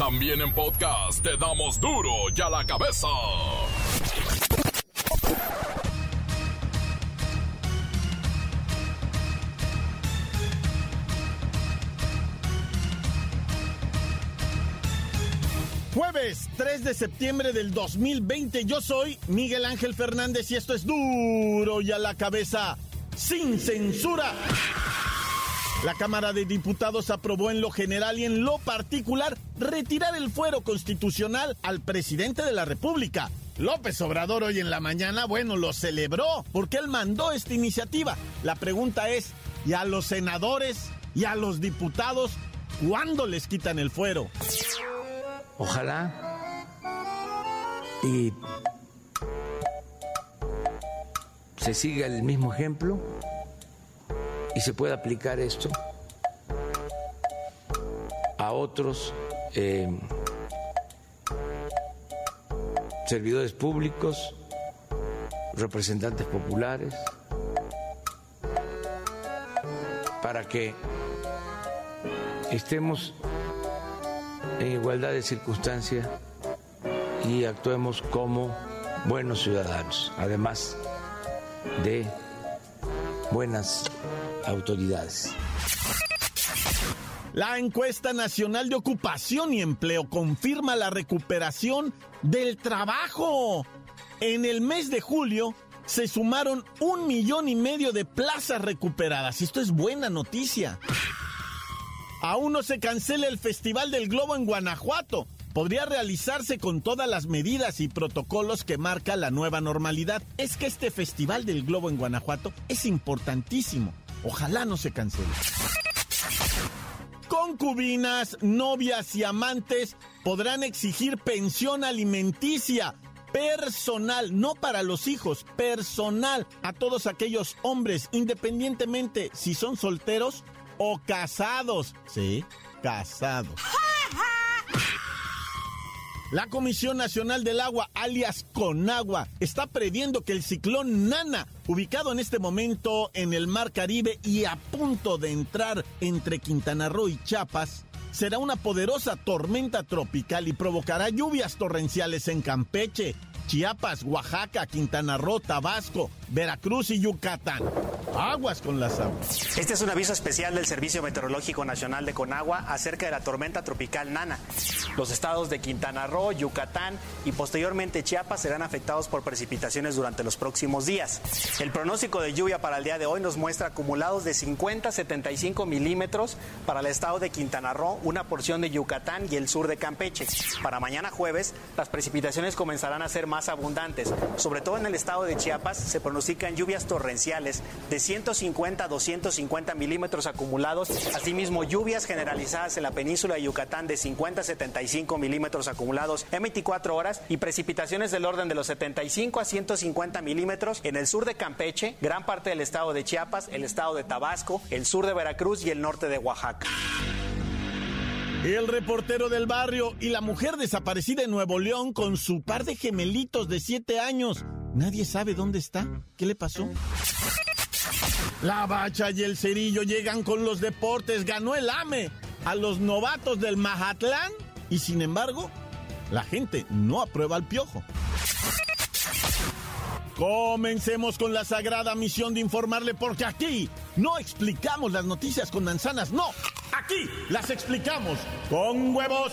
También en podcast te damos duro y a la cabeza. Jueves 3 de septiembre del 2020, yo soy Miguel Ángel Fernández y esto es duro y a la cabeza, sin censura. La Cámara de Diputados aprobó en lo general y en lo particular retirar el fuero constitucional al presidente de la República. López Obrador hoy en la mañana, bueno, lo celebró porque él mandó esta iniciativa. La pregunta es, ¿y a los senadores y a los diputados cuándo les quitan el fuero? Ojalá y se siga el mismo ejemplo y se pueda aplicar esto a otros eh, servidores públicos, representantes populares, para que estemos en igualdad de circunstancias y actuemos como buenos ciudadanos, además de buenas autoridades. La encuesta nacional de ocupación y empleo confirma la recuperación del trabajo. En el mes de julio se sumaron un millón y medio de plazas recuperadas. Esto es buena noticia. Aún no se cancela el Festival del Globo en Guanajuato. Podría realizarse con todas las medidas y protocolos que marca la nueva normalidad. Es que este Festival del Globo en Guanajuato es importantísimo. Ojalá no se cancele. Concubinas, novias y amantes podrán exigir pensión alimenticia personal, no para los hijos, personal a todos aquellos hombres, independientemente si son solteros o casados. Sí, casados. La Comisión Nacional del Agua, alias Conagua, está previendo que el ciclón Nana, ubicado en este momento en el Mar Caribe y a punto de entrar entre Quintana Roo y Chiapas, será una poderosa tormenta tropical y provocará lluvias torrenciales en Campeche, Chiapas, Oaxaca, Quintana Roo, Tabasco, Veracruz y Yucatán. Aguas con las aguas. Este es un aviso especial del Servicio Meteorológico Nacional de Conagua acerca de la tormenta tropical Nana. Los estados de Quintana Roo, Yucatán y posteriormente Chiapas serán afectados por precipitaciones durante los próximos días. El pronóstico de lluvia para el día de hoy nos muestra acumulados de 50 a 75 milímetros para el estado de Quintana Roo, una porción de Yucatán y el sur de Campeche. Para mañana jueves, las precipitaciones comenzarán a ser más abundantes. Sobre todo en el estado de Chiapas se pronostican lluvias torrenciales de 150 a 250 milímetros acumulados, asimismo lluvias generalizadas en la península de Yucatán de 50 a 75 milímetros acumulados en 24 horas y precipitaciones del orden de los 75 a 150 milímetros en el sur de Campeche, gran parte del estado de Chiapas, el estado de Tabasco, el sur de Veracruz y el norte de Oaxaca. El reportero del barrio y la mujer desaparecida en Nuevo León con su par de gemelitos de 7 años. Nadie sabe dónde está. ¿Qué le pasó? La bacha y el cerillo llegan con los deportes. Ganó el AME a los novatos del Mazatlán. Y sin embargo, la gente no aprueba al piojo. Comencemos con la sagrada misión de informarle porque aquí no explicamos las noticias con manzanas, no, aquí las explicamos con huevos.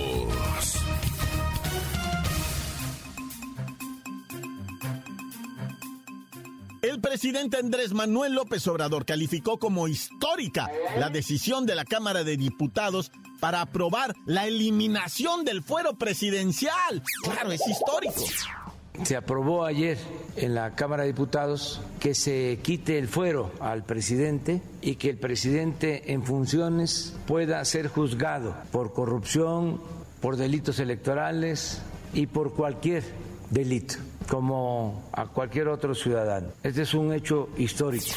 El presidente Andrés Manuel López Obrador calificó como histórica la decisión de la Cámara de Diputados para aprobar la eliminación del fuero presidencial. Claro, es histórico. Se aprobó ayer en la Cámara de Diputados que se quite el fuero al presidente y que el presidente en funciones pueda ser juzgado por corrupción, por delitos electorales y por cualquier delito como a cualquier otro ciudadano. Este es un hecho histórico.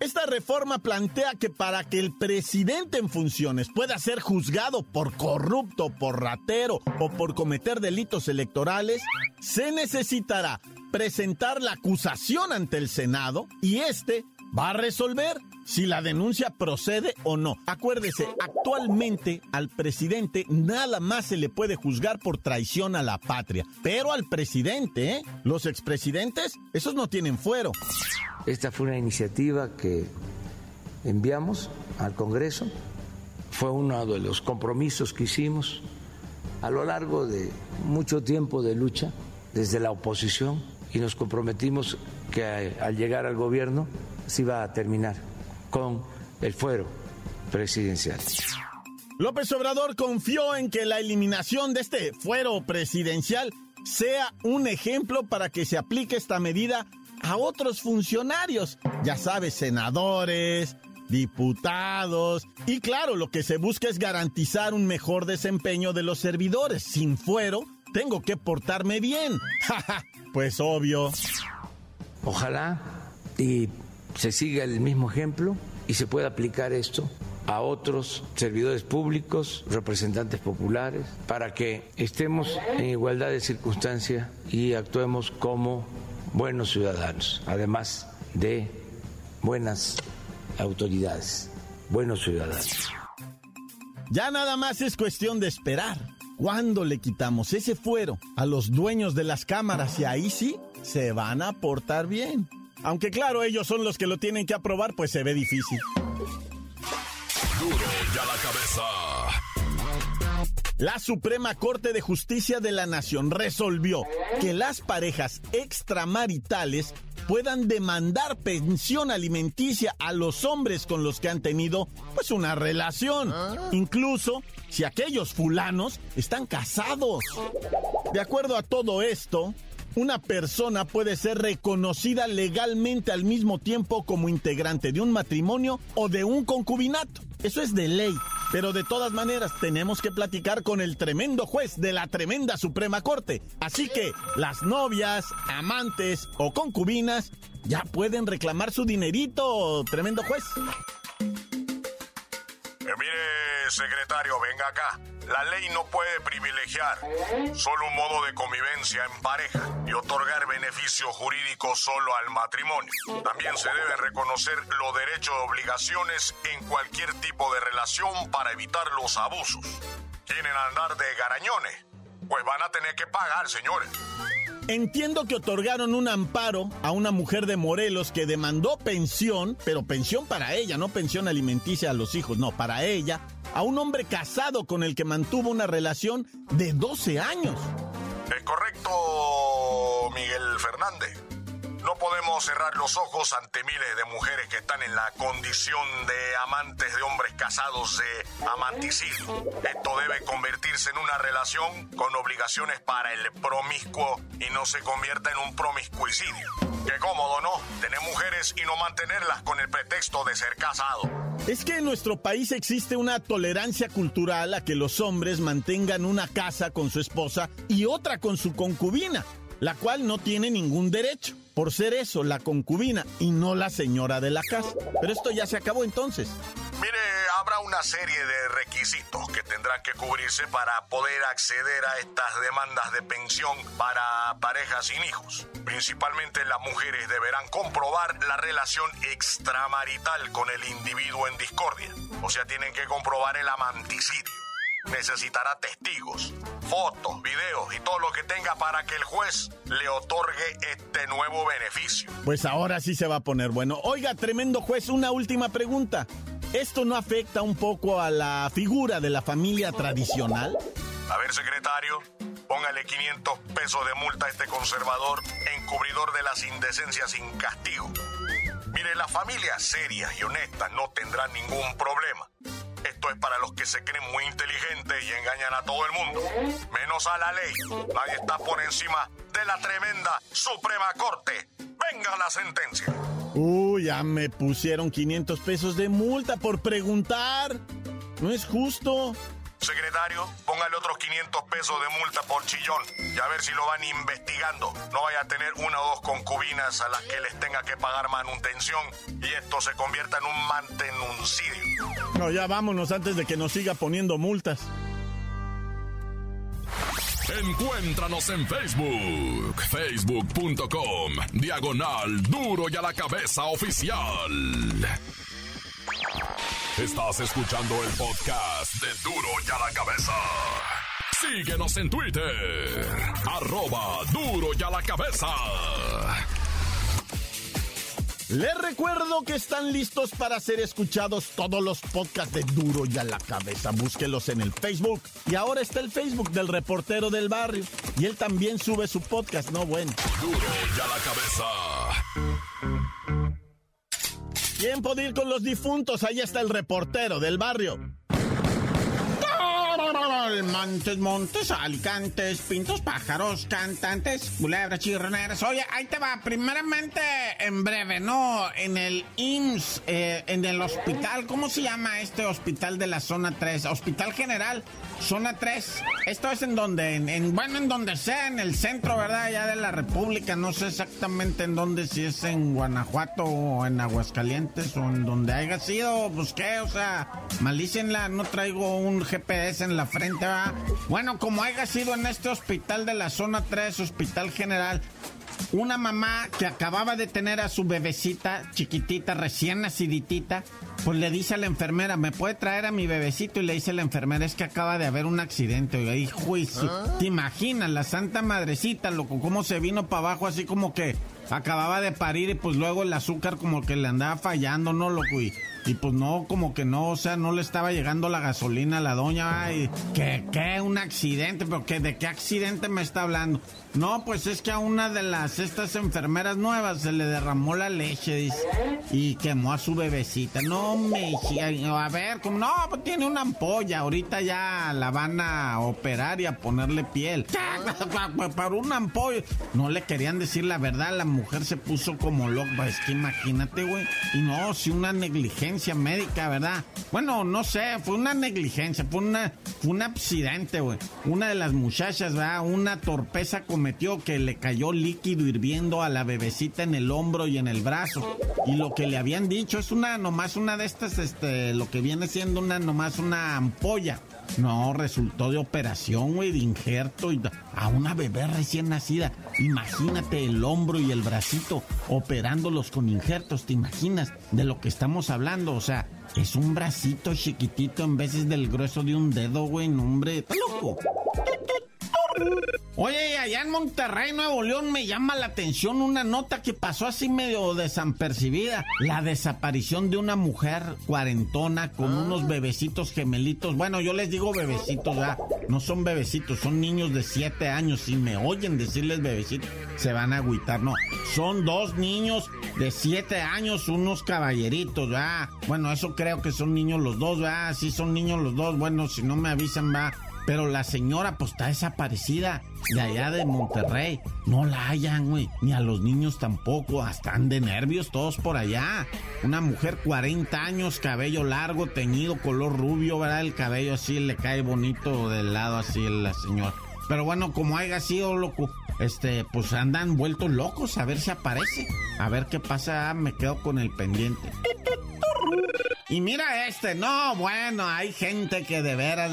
Esta reforma plantea que para que el presidente en funciones pueda ser juzgado por corrupto, por ratero o por cometer delitos electorales, se necesitará presentar la acusación ante el Senado y este va a resolver si la denuncia procede o no. Acuérdese, actualmente al presidente nada más se le puede juzgar por traición a la patria, pero al presidente, ¿eh? Los expresidentes, esos no tienen fuero. Esta fue una iniciativa que enviamos al Congreso, fue uno de los compromisos que hicimos a lo largo de mucho tiempo de lucha desde la oposición y nos comprometimos que al llegar al gobierno se iba a terminar con el fuero presidencial. López Obrador confió en que la eliminación de este fuero presidencial sea un ejemplo para que se aplique esta medida a otros funcionarios, ya sabes, senadores, diputados, y claro, lo que se busca es garantizar un mejor desempeño de los servidores. Sin fuero, tengo que portarme bien. pues obvio. Ojalá y se siga el mismo ejemplo y se pueda aplicar esto a otros servidores públicos, representantes populares, para que estemos en igualdad de circunstancia y actuemos como buenos ciudadanos, además de buenas autoridades, buenos ciudadanos. Ya nada más es cuestión de esperar. ¿Cuándo le quitamos ese fuero a los dueños de las cámaras y ahí sí se van a portar bien? Aunque claro, ellos son los que lo tienen que aprobar, pues se ve difícil. Duro ya la cabeza. La Suprema Corte de Justicia de la Nación resolvió que las parejas extramaritales puedan demandar pensión alimenticia a los hombres con los que han tenido pues una relación, incluso si aquellos fulanos están casados. De acuerdo a todo esto, una persona puede ser reconocida legalmente al mismo tiempo como integrante de un matrimonio o de un concubinato. Eso es de ley. Pero de todas maneras tenemos que platicar con el tremendo juez de la tremenda Suprema Corte. Así que las novias, amantes o concubinas ya pueden reclamar su dinerito, tremendo juez. Eh, secretario, venga acá. La ley no puede privilegiar solo un modo de convivencia en pareja y otorgar beneficios jurídicos solo al matrimonio. También se deben reconocer los derechos y obligaciones en cualquier tipo de relación para evitar los abusos. ¿Quieren andar de garañones? Pues van a tener que pagar, señores. Entiendo que otorgaron un amparo a una mujer de Morelos que demandó pensión, pero pensión para ella, no pensión alimenticia a los hijos, no, para ella, a un hombre casado con el que mantuvo una relación de 12 años. Es correcto, Miguel Fernández. No podemos cerrar los ojos ante miles de mujeres que están en la condición de amantes de hombres casados de amanticidio. Esto debe convertirse en una relación con obligaciones para el promiscuo y no se convierta en un promiscuicidio. Qué cómodo, ¿no? Tener mujeres y no mantenerlas con el pretexto de ser casado. Es que en nuestro país existe una tolerancia cultural a que los hombres mantengan una casa con su esposa y otra con su concubina, la cual no tiene ningún derecho por ser eso, la concubina y no la señora de la casa. Pero esto ya se acabó entonces. Mire, habrá una serie de requisitos que tendrán que cubrirse para poder acceder a estas demandas de pensión para parejas sin hijos. Principalmente las mujeres deberán comprobar la relación extramarital con el individuo en discordia. O sea, tienen que comprobar el amanticidio necesitará testigos, fotos, videos y todo lo que tenga para que el juez le otorgue este nuevo beneficio. Pues ahora sí se va a poner bueno. Oiga, tremendo juez, una última pregunta. ¿Esto no afecta un poco a la figura de la familia tradicional? A ver, secretario, póngale 500 pesos de multa a este conservador encubridor de las indecencias sin castigo. Mire, las familias serias y honestas no tendrán ningún problema. Es para los que se creen muy inteligentes y engañan a todo el mundo, menos a la ley. Nadie está por encima de la tremenda Suprema Corte. Venga la sentencia. Uy, ya me pusieron 500 pesos de multa por preguntar. No es justo. Secretario, póngale otros 500 pesos de multa por chillón y a ver si lo van investigando. No vaya a tener una o dos concubinas a las que les tenga que pagar manutención y esto se convierta en un mantenuncidio. No, ya vámonos antes de que nos siga poniendo multas. Encuéntranos en Facebook, facebook.com, diagonal duro y a la cabeza oficial. Estás escuchando el podcast de duro y a la cabeza. Síguenos en Twitter, arroba duro y a la cabeza. Les recuerdo que están listos para ser escuchados todos los podcasts de Duro y a la cabeza. Búsquelos en el Facebook. Y ahora está el Facebook del reportero del barrio. Y él también sube su podcast, ¿no? Bueno. Duro y a la cabeza. Tiempo de ir con los difuntos. Ahí está el reportero del barrio. Montes, montes, alicantes, pintos, pájaros, cantantes, culebras, chirroneras. Oye, ahí te va. Primeramente, en breve, ¿no? En el IMSS, eh, en el hospital, ¿cómo se llama este hospital de la zona 3? Hospital General, zona 3. Esto es en donde, en, bueno, en donde sea, en el centro, ¿verdad? Ya de la República. No sé exactamente en dónde, si es en Guanajuato o en Aguascalientes o en donde haya sido. Pues qué, o sea, malícenla. No traigo un GPS en la frente bueno, como haya sido en este hospital de la zona 3, Hospital General, una mamá que acababa de tener a su bebecita chiquitita, recién naciditita, pues le dice a la enfermera, ¿me puede traer a mi bebecito? Y le dice a la enfermera, es que acaba de haber un accidente. Oiga, hijo, ¿Ah? ¿te imaginas la santa madrecita, loco, cómo se vino para abajo así como que acababa de parir y pues luego el azúcar como que le andaba fallando, ¿no, loco? Y y pues no, como que no, o sea, no le estaba llegando la gasolina a la doña. Ay, ¿qué, qué? ¿Un accidente? ¿Pero qué, de qué accidente me está hablando? No, pues es que a una de las estas enfermeras nuevas se le derramó la leche, y quemó a su bebecita. No me a ver, como no, pues tiene una ampolla, ahorita ya la van a operar y a ponerle piel. Para una ampolla. No le querían decir la verdad, la mujer se puso como loca, es que imagínate, güey. Y no, si una negligencia médica, ¿verdad? Bueno, no sé, fue una negligencia, fue una fue un accidente, güey. Una de las muchachas, ¿verdad? Una torpeza con metió que le cayó líquido hirviendo a la bebecita en el hombro y en el brazo. Y lo que le habían dicho es una, nomás una de estas, este, lo que viene siendo una, nomás una ampolla. No, resultó de operación, güey, de injerto y a una bebé recién nacida. Imagínate el hombro y el bracito operándolos con injertos, ¿te imaginas de lo que estamos hablando? O sea, es un bracito chiquitito en veces del grueso de un dedo, güey, no, hombre, loco. Oye, allá en Monterrey, Nuevo León, me llama la atención una nota que pasó así medio desapercibida. La desaparición de una mujer cuarentona con ah. unos bebecitos gemelitos. Bueno, yo les digo bebecitos, ya. No son bebecitos, son niños de 7 años. Si me oyen decirles bebecitos, se van a agüitar. No, son dos niños de 7 años, unos caballeritos, ¿verdad? Bueno, eso creo que son niños los dos, ¿verdad? Sí, son niños los dos. Bueno, si no me avisan, va pero la señora pues está desaparecida de allá de Monterrey. No la hayan, güey. Ni a los niños tampoco. Están de nervios todos por allá. Una mujer 40 años, cabello largo, teñido, color rubio, ¿verdad? El cabello así le cae bonito del lado así la señora. Pero bueno, como haya sido loco, este, pues andan vueltos locos a ver si aparece. A ver qué pasa, me quedo con el pendiente. Y mira este, no, bueno, hay gente que de veras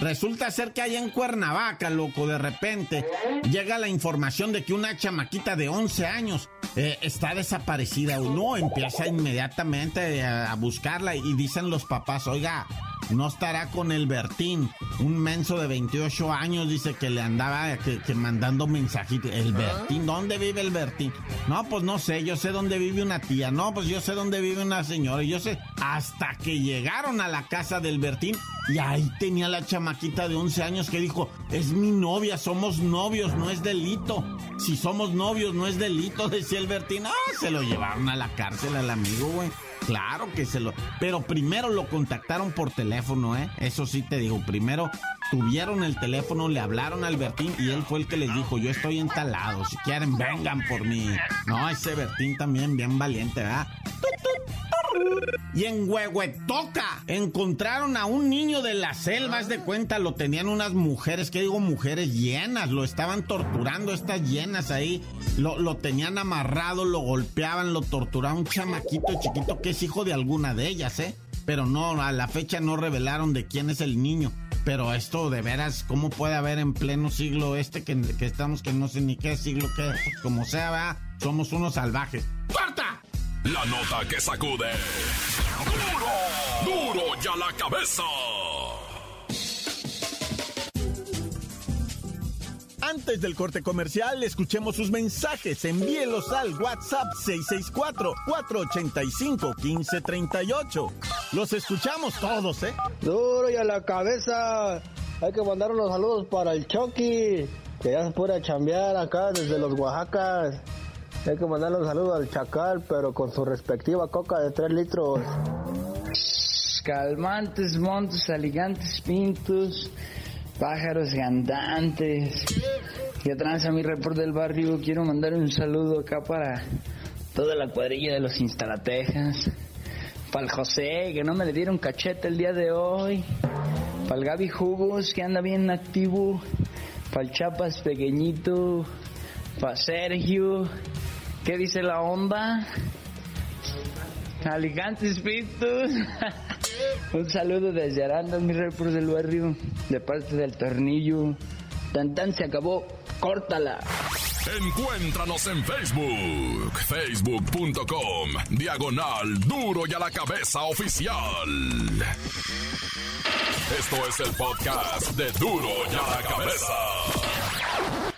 Resulta ser que allá en Cuernavaca, loco, de repente llega la información de que una chamaquita de 11 años eh, está desaparecida. Uno empieza inmediatamente a, buscarla y dicen los papás, oiga, no estará con el Bertín. Un menso de 28 años dice que le andaba que, mandando mensajitos. El Bertín, ¿dónde vive el Bertín? No, pues no sé, yo sé dónde vive una tía. No, pues yo sé dónde vive una señora. Yo sé, hasta que llegaron a la casa del Bertín y ahí tenía la chamaquita de 11 años que dijo, es mi novia, somos novios, no es delito. Si somos novios, no es delito, decía el Bertín. Ah, se lo llevaron a la cárcel al amigo, güey. Claro que se lo... Pero primero lo contactaron por teléfono, ¿eh? Eso sí te digo, primero tuvieron el teléfono, le hablaron al Bertín y él fue el que les dijo, yo estoy entalado, si quieren vengan por mí. No, ese Bertín también bien valiente, ¿verdad? Y en Huehuetoca encontraron a un niño de las selvas de cuenta, lo tenían unas mujeres, que digo mujeres llenas, lo estaban torturando estas llenas ahí, lo, lo tenían amarrado, lo golpeaban, lo torturaban, un chamaquito chiquito que es hijo de alguna de ellas, ¿eh? Pero no, a la fecha no revelaron de quién es el niño. Pero esto de veras, ¿cómo puede haber en pleno siglo este que, que estamos, que no sé ni qué siglo que, como sea, ¿verdad? somos unos salvajes? La nota que sacude. ¡Duro! ¡Duro ya la cabeza! Antes del corte comercial, escuchemos sus mensajes. Envíelos al WhatsApp 664-485-1538. Los escuchamos todos, ¿eh? Duro y a la cabeza. Hay que mandar unos saludos para el Chucky, que ya se puede chambear acá desde los Oaxacas. Hay que mandar un saludo al Chacal, pero con su respectiva coca de 3 litros. Calmantes, montes, aligantes, pintos pájaros andantes. Que tranza mi reporte del barrio. Quiero mandar un saludo acá para toda la cuadrilla de los instalatejas. Para el José, que no me le dieron cachete el día de hoy. Para el Gaby Jugos, que anda bien activo. Para el Chapas pequeñito. Para Sergio. ¿Qué dice la onda? Alicantes Pintos. Un saludo desde Aranda, mi rey por del barrio, de parte del tornillo. Tan tan se acabó, córtala. Encuéntranos en Facebook, facebook.com, diagonal duro y a la cabeza oficial. Esto es el podcast de duro y a la cabeza.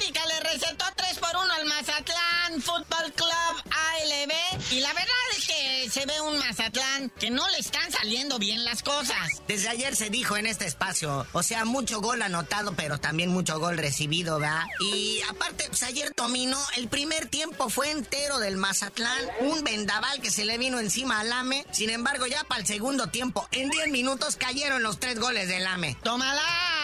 Mazatlán que no le están saliendo bien las cosas. Desde ayer se dijo en este espacio, o sea, mucho gol anotado, pero también mucho gol recibido, ¿verdad? Y aparte, pues ayer dominó, el primer tiempo fue entero del Mazatlán, un vendaval que se le vino encima al AME. Sin embargo, ya para el segundo tiempo, en 10 minutos cayeron los tres goles del AME. ¡Tómala!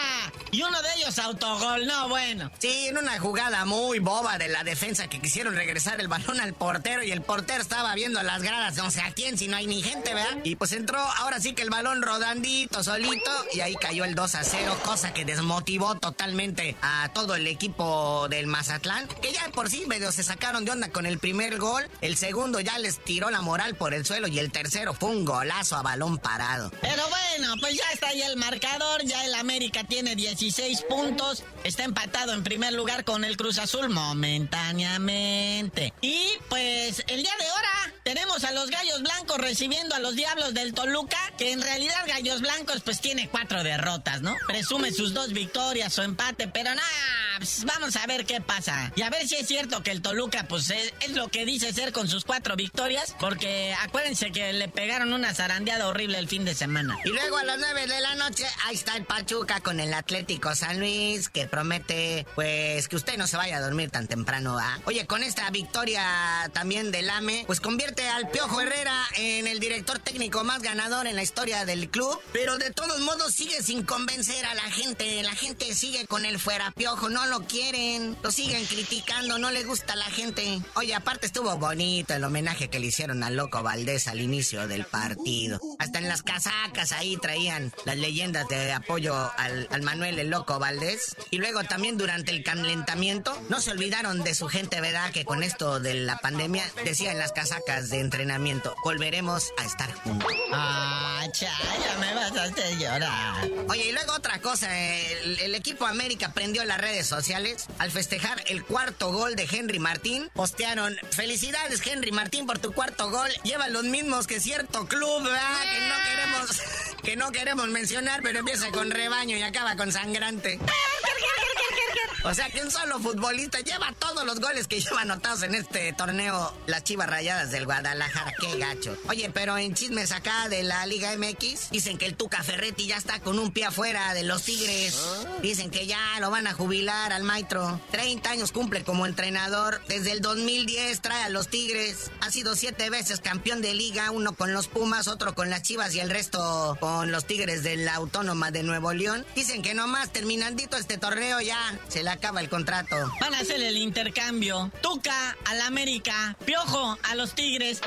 Y uno de ellos autogol, no bueno. Sí, en una jugada muy boba de la defensa que quisieron regresar el balón al portero y el portero estaba viendo las gradas, no sé a quién, si no hay ni gente, ¿verdad? Y pues entró ahora sí que el balón rodandito, solito, y ahí cayó el 2 a 0, cosa que desmotivó totalmente a todo el equipo del Mazatlán, que ya por sí medio se sacaron de onda con el primer gol, el segundo ya les tiró la moral por el suelo y el tercero fue un golazo a balón parado. Pero bueno, pues ya está ahí el marcador, ya el América tiene 10 16 puntos. Está empatado en primer lugar con el Cruz Azul momentáneamente. Y pues el día de ahora tenemos a los Gallos Blancos recibiendo a los Diablos del Toluca, que en realidad Gallos Blancos pues tiene cuatro derrotas, ¿no? Presume sus dos victorias o empate, pero nada, pues, vamos a ver qué pasa. Y a ver si es cierto que el Toluca pues es, es lo que dice ser con sus cuatro victorias, porque acuérdense que le pegaron una zarandeada horrible el fin de semana. Y luego a las 9 de la noche, ahí está el Pachuca con el Atlético San Luis, que promete, pues, que usted no se vaya a dormir tan temprano, ¿va? Oye, con esta victoria también del AME, pues convierte al Piojo Herrera en el director técnico más ganador en la historia del club, pero de todos modos sigue sin convencer a la gente. La gente sigue con el fuera Piojo, no lo quieren, lo siguen criticando, no le gusta a la gente. Oye, aparte estuvo bonito el homenaje que le hicieron al Loco Valdés al inicio del partido. Hasta en las casacas ahí traían las leyendas de apoyo al, al Manuel el loco Valdés. Y luego también durante el calentamiento, no se olvidaron de su gente, ¿verdad? Que con esto de la pandemia, decía en las casacas de entrenamiento, volveremos a estar juntos. Ah, chaya, me vas a hacer llorar. Oye, y luego otra cosa, el, el equipo América prendió las redes sociales al festejar el cuarto gol de Henry Martín. Postearon, felicidades Henry Martín por tu cuarto gol. Lleva los mismos que cierto club, ¿verdad? Que no queremos, que no queremos mencionar, pero empieza con rebaño y acaba con sangrante. O sea que un solo futbolista lleva todos los goles que lleva anotados en este torneo las Chivas Rayadas del Guadalajara. Qué gacho. Oye, pero en chismes acá de la Liga MX, dicen que el Tuca Ferretti ya está con un pie afuera de los Tigres. Dicen que ya lo van a jubilar al maestro. 30 años cumple como entrenador. Desde el 2010 trae a los Tigres. Ha sido siete veces campeón de liga, uno con los Pumas, otro con las Chivas y el resto con los Tigres de la Autónoma de Nuevo León. Dicen que nomás terminandito este torneo ya se le acaba el contrato. Van a hacer el intercambio. Tuca al América, Piojo a los Tigres.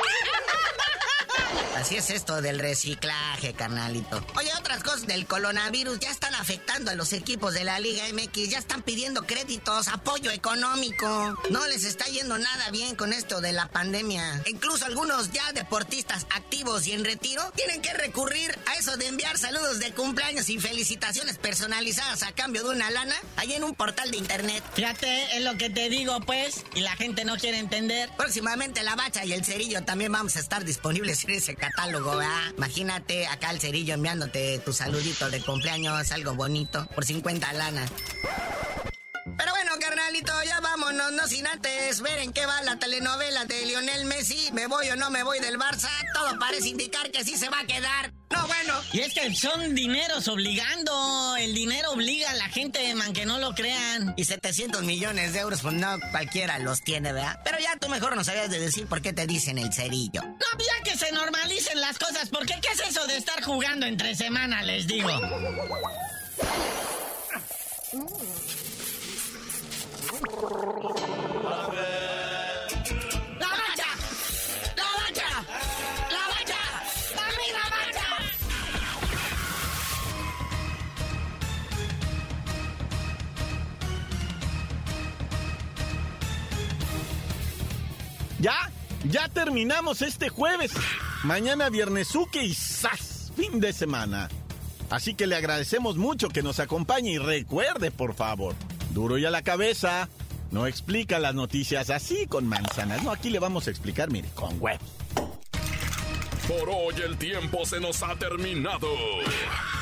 Así es esto del reciclaje, carnalito. Oye, otras cosas del coronavirus ya están afectando a los equipos de la Liga MX, ya están pidiendo créditos, apoyo económico. No les está yendo nada bien con esto de la pandemia. Incluso algunos ya deportistas activos y en retiro tienen que recurrir a eso de enviar saludos de cumpleaños y felicitaciones personalizadas a cambio de una lana ahí en un portal de internet. Fíjate, es lo que te digo, pues, y la gente no quiere entender. Próximamente la bacha y el cerillo también vamos a estar disponibles en ese catálogo, ¿verdad? Imagínate acá el cerillo enviándote tu saludito de cumpleaños, algo bonito, por 50 lana. Pero bueno, carnalito, ya vámonos, no sin antes ver en qué va la telenovela de Lionel Messi. ¿Me voy o no me voy del Barça? Todo parece indicar que sí se va a quedar. No, bueno. Y es que son dineros obligando. El dinero obliga a la gente, man, que no lo crean. Y 700 millones de euros, pues no cualquiera los tiene, ¿verdad? Pero ya tú mejor no sabías de decir por qué te dicen el cerillo. No, ya que se normalicen las cosas, porque ¿qué es eso de estar jugando entre semana, les digo? Ya, ya terminamos este jueves. Mañana viernesuque y ¡zas! Fin de semana. Así que le agradecemos mucho que nos acompañe y recuerde, por favor, duro y a la cabeza. No explica las noticias así con manzanas. No, aquí le vamos a explicar, mire, con huevo. Por hoy el tiempo se nos ha terminado.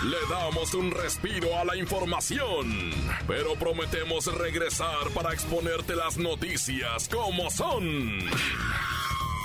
Le damos un respiro a la información, pero prometemos regresar para exponerte las noticias como son.